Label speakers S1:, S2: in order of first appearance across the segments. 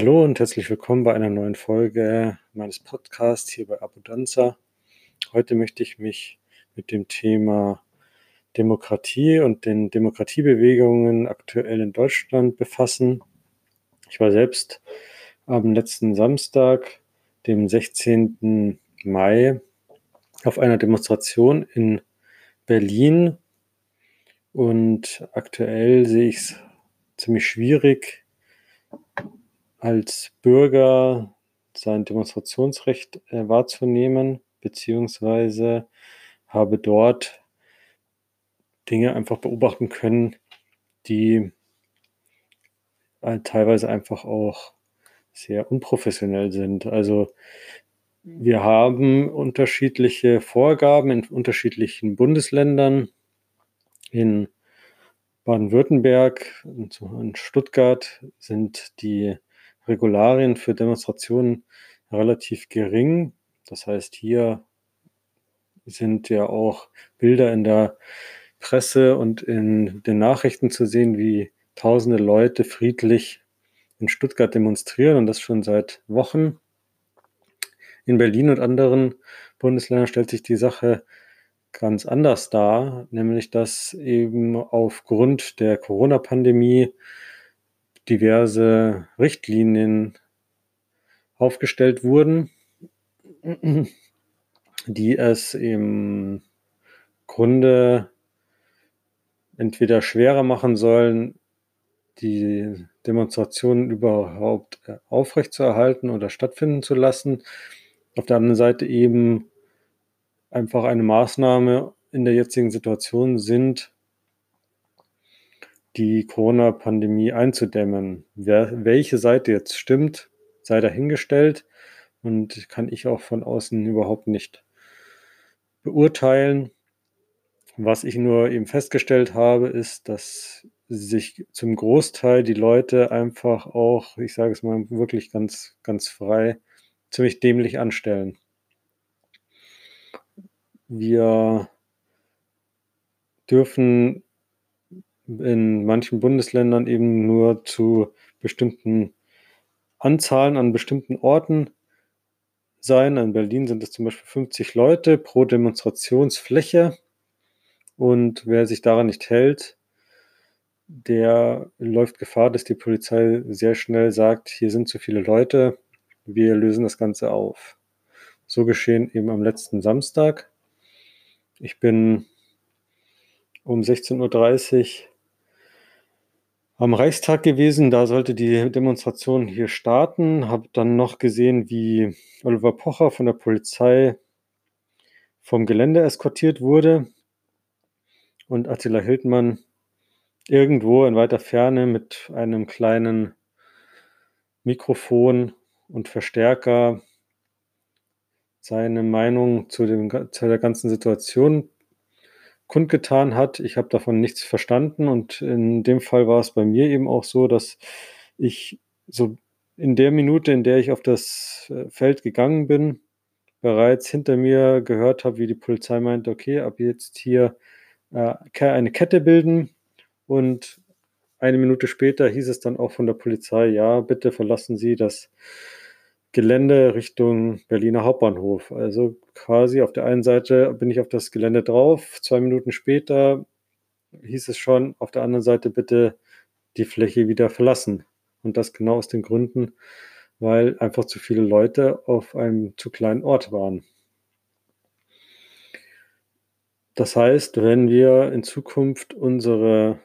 S1: Hallo und herzlich willkommen bei einer neuen Folge meines Podcasts hier bei Abundanza. Heute möchte ich mich mit dem Thema Demokratie und den Demokratiebewegungen aktuell in Deutschland befassen. Ich war selbst am letzten Samstag, dem 16. Mai, auf einer Demonstration in Berlin und aktuell sehe ich es ziemlich schwierig, als Bürger sein Demonstrationsrecht äh, wahrzunehmen, beziehungsweise habe dort Dinge einfach beobachten können, die äh, teilweise einfach auch sehr unprofessionell sind. Also wir haben unterschiedliche Vorgaben in unterschiedlichen Bundesländern. In Baden-Württemberg und in Stuttgart sind die Regularien für Demonstrationen relativ gering. Das heißt, hier sind ja auch Bilder in der Presse und in den Nachrichten zu sehen, wie tausende Leute friedlich in Stuttgart demonstrieren und das schon seit Wochen. In Berlin und anderen Bundesländern stellt sich die Sache ganz anders dar, nämlich dass eben aufgrund der Corona-Pandemie diverse Richtlinien aufgestellt wurden, die es im Grunde entweder schwerer machen sollen, die Demonstrationen überhaupt äh, aufrechtzuerhalten oder stattfinden zu lassen. Auf der anderen Seite eben einfach eine Maßnahme in der jetzigen Situation sind, die Corona-Pandemie einzudämmen. Wer, welche Seite jetzt stimmt, sei dahingestellt und kann ich auch von außen überhaupt nicht beurteilen. Was ich nur eben festgestellt habe, ist, dass sich zum Großteil die Leute einfach auch, ich sage es mal wirklich ganz, ganz frei, ziemlich dämlich anstellen. Wir dürfen in manchen Bundesländern eben nur zu bestimmten Anzahlen an bestimmten Orten sein. In Berlin sind es zum Beispiel 50 Leute pro Demonstrationsfläche. Und wer sich daran nicht hält, der läuft Gefahr, dass die Polizei sehr schnell sagt, hier sind zu viele Leute, wir lösen das Ganze auf. So geschehen eben am letzten Samstag. Ich bin um 16.30 Uhr am Reichstag gewesen. Da sollte die Demonstration hier starten. Habe dann noch gesehen, wie Oliver Pocher von der Polizei vom Gelände eskortiert wurde und Attila Hildmann irgendwo in weiter Ferne mit einem kleinen Mikrofon und Verstärker seine Meinung zu, dem, zu der ganzen Situation kundgetan hat. Ich habe davon nichts verstanden und in dem Fall war es bei mir eben auch so, dass ich so in der Minute, in der ich auf das äh, Feld gegangen bin, bereits hinter mir gehört habe, wie die Polizei meinte, okay, ab jetzt hier äh, eine Kette bilden und eine Minute später hieß es dann auch von der Polizei, ja, bitte verlassen Sie das Gelände Richtung Berliner Hauptbahnhof. Also quasi auf der einen Seite bin ich auf das Gelände drauf, zwei Minuten später hieß es schon, auf der anderen Seite bitte die Fläche wieder verlassen. Und das genau aus den Gründen, weil einfach zu viele Leute auf einem zu kleinen Ort waren. Das heißt, wenn wir in Zukunft unsere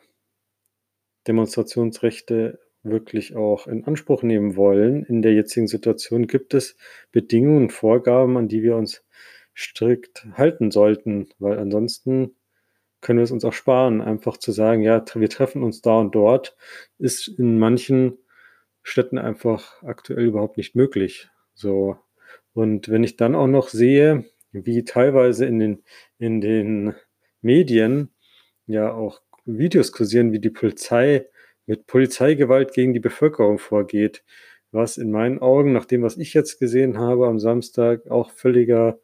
S1: Demonstrationsrechte wirklich auch in Anspruch nehmen wollen, in der jetzigen Situation gibt es Bedingungen, Vorgaben, an die wir uns strikt halten sollten, weil ansonsten können wir es uns auch sparen, einfach zu sagen, ja, wir treffen uns da und dort, ist in manchen Städten einfach aktuell überhaupt nicht möglich. So. Und wenn ich dann auch noch sehe, wie teilweise in den, in den Medien ja auch Videos kursieren, wie die Polizei mit Polizeigewalt gegen die Bevölkerung vorgeht, was in meinen Augen, nach dem, was ich jetzt gesehen habe am Samstag, auch völliger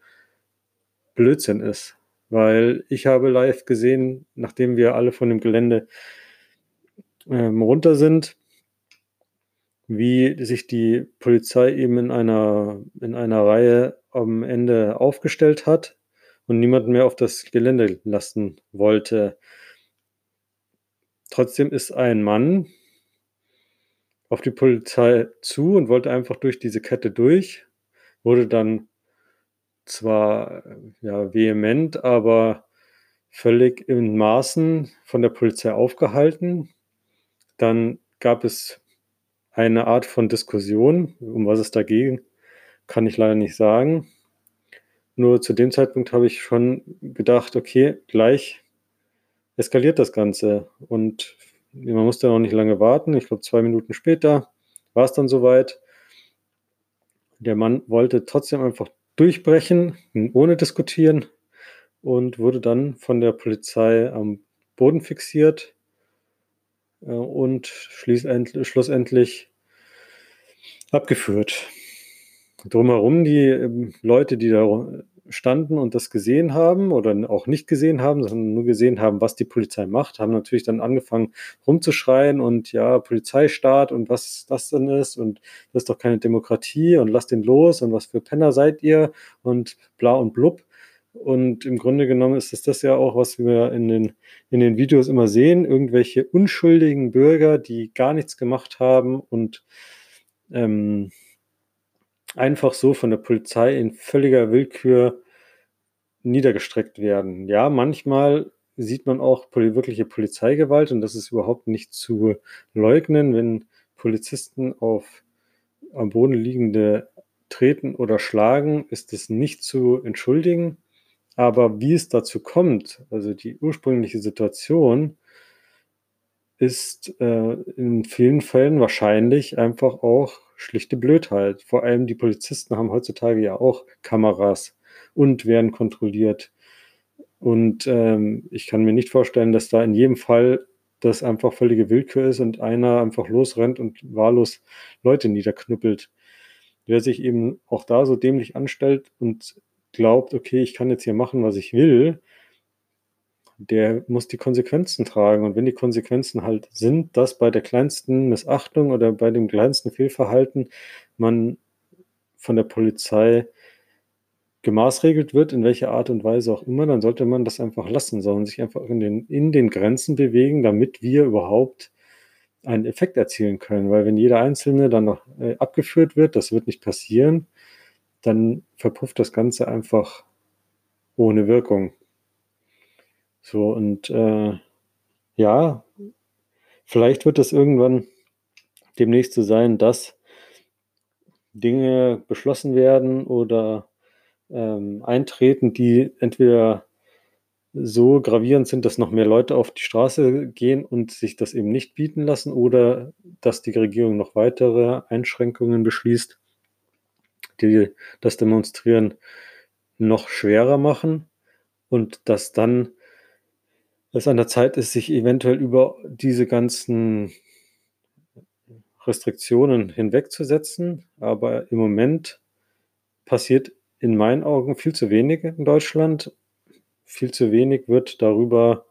S1: Blödsinn ist. Weil ich habe live gesehen, nachdem wir alle von dem Gelände ähm, runter sind, wie sich die Polizei eben in einer, in einer Reihe am Ende aufgestellt hat und niemanden mehr auf das Gelände lassen wollte. Trotzdem ist ein Mann auf die Polizei zu und wollte einfach durch diese Kette durch, wurde dann zwar ja, vehement, aber völlig in Maßen von der Polizei aufgehalten. Dann gab es eine Art von Diskussion, um was es da ging, kann ich leider nicht sagen. Nur zu dem Zeitpunkt habe ich schon gedacht, okay, gleich eskaliert das Ganze. Und man musste noch nicht lange warten. Ich glaube, zwei Minuten später war es dann soweit. Der Mann wollte trotzdem einfach durchbrechen, ohne diskutieren und wurde dann von der Polizei am Boden fixiert äh, und schlussendlich abgeführt. Drumherum die ähm, Leute, die da standen und das gesehen haben oder auch nicht gesehen haben, sondern nur gesehen haben, was die Polizei macht, haben natürlich dann angefangen rumzuschreien und ja, Polizeistaat und was das denn ist und das ist doch keine Demokratie und lasst den los und was für Penner seid ihr und bla und blub. Und im Grunde genommen ist es das ja auch, was wir in den, in den Videos immer sehen, irgendwelche unschuldigen Bürger, die gar nichts gemacht haben und ähm, einfach so von der Polizei in völliger Willkür niedergestreckt werden. Ja, manchmal sieht man auch wirkliche Polizeigewalt und das ist überhaupt nicht zu leugnen, wenn Polizisten auf am Boden liegende treten oder schlagen, ist es nicht zu entschuldigen. Aber wie es dazu kommt, also die ursprüngliche Situation, ist äh, in vielen Fällen wahrscheinlich einfach auch schlichte Blödheit. Vor allem die Polizisten haben heutzutage ja auch Kameras und werden kontrolliert. Und ähm, ich kann mir nicht vorstellen, dass da in jedem Fall das einfach völlige Willkür ist und einer einfach losrennt und wahllos Leute niederknüppelt. Wer sich eben auch da so dämlich anstellt und glaubt, okay, ich kann jetzt hier machen, was ich will, der muss die Konsequenzen tragen. Und wenn die Konsequenzen halt sind, dass bei der kleinsten Missachtung oder bei dem kleinsten Fehlverhalten man von der Polizei gemaßregelt wird, in welcher Art und Weise auch immer, dann sollte man das einfach lassen, sondern sich einfach in den, in den Grenzen bewegen, damit wir überhaupt einen Effekt erzielen können. Weil wenn jeder Einzelne dann noch äh, abgeführt wird, das wird nicht passieren, dann verpufft das Ganze einfach ohne Wirkung. So, und äh, ja, vielleicht wird es irgendwann demnächst so sein, dass Dinge beschlossen werden oder ähm, eintreten, die entweder so gravierend sind, dass noch mehr Leute auf die Straße gehen und sich das eben nicht bieten lassen oder dass die Regierung noch weitere Einschränkungen beschließt, die das Demonstrieren noch schwerer machen und dass dann es an der Zeit ist, sich eventuell über diese ganzen Restriktionen hinwegzusetzen. Aber im Moment passiert in meinen Augen viel zu wenig in Deutschland. Viel zu wenig wird darüber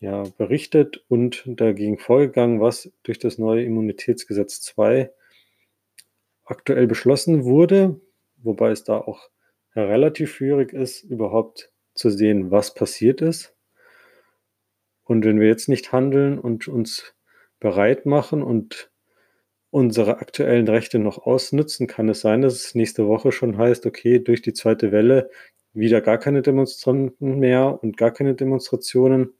S1: ja, berichtet und dagegen vorgegangen, was durch das neue Immunitätsgesetz 2 aktuell beschlossen wurde, wobei es da auch relativ schwierig ist, überhaupt zu sehen, was passiert ist. Und wenn wir jetzt nicht handeln und uns bereit machen und unsere aktuellen Rechte noch ausnutzen, kann es sein, dass es nächste Woche schon heißt, okay, durch die zweite Welle wieder gar keine Demonstranten mehr und gar keine Demonstrationen.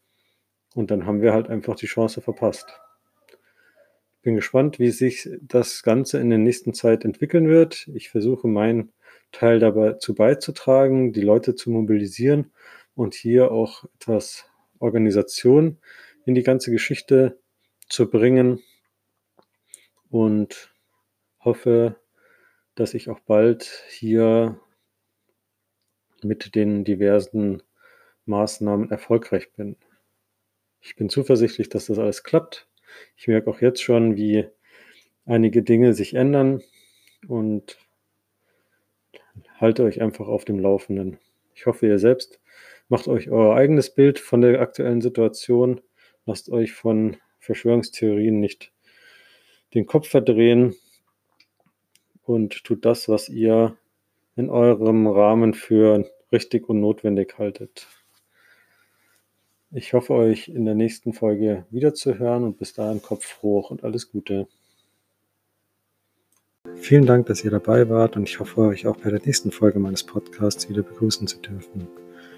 S1: Und dann haben wir halt einfach die Chance verpasst. Bin gespannt, wie sich das Ganze in der nächsten Zeit entwickeln wird. Ich versuche meinen Teil dabei zu beizutragen, die Leute zu mobilisieren und hier auch etwas Organisation in die ganze Geschichte zu bringen und hoffe, dass ich auch bald hier mit den diversen Maßnahmen erfolgreich bin. Ich bin zuversichtlich, dass das alles klappt. Ich merke auch jetzt schon, wie einige Dinge sich ändern und halte euch einfach auf dem Laufenden. Ich hoffe, ihr selbst Macht euch euer eigenes Bild von der aktuellen Situation. Lasst euch von Verschwörungstheorien nicht den Kopf verdrehen und tut das, was ihr in eurem Rahmen für richtig und notwendig haltet. Ich hoffe, euch in der nächsten Folge wiederzuhören und bis dahin Kopf hoch und alles Gute. Vielen Dank, dass ihr dabei wart und ich hoffe, euch auch bei der nächsten Folge meines Podcasts wieder begrüßen zu dürfen.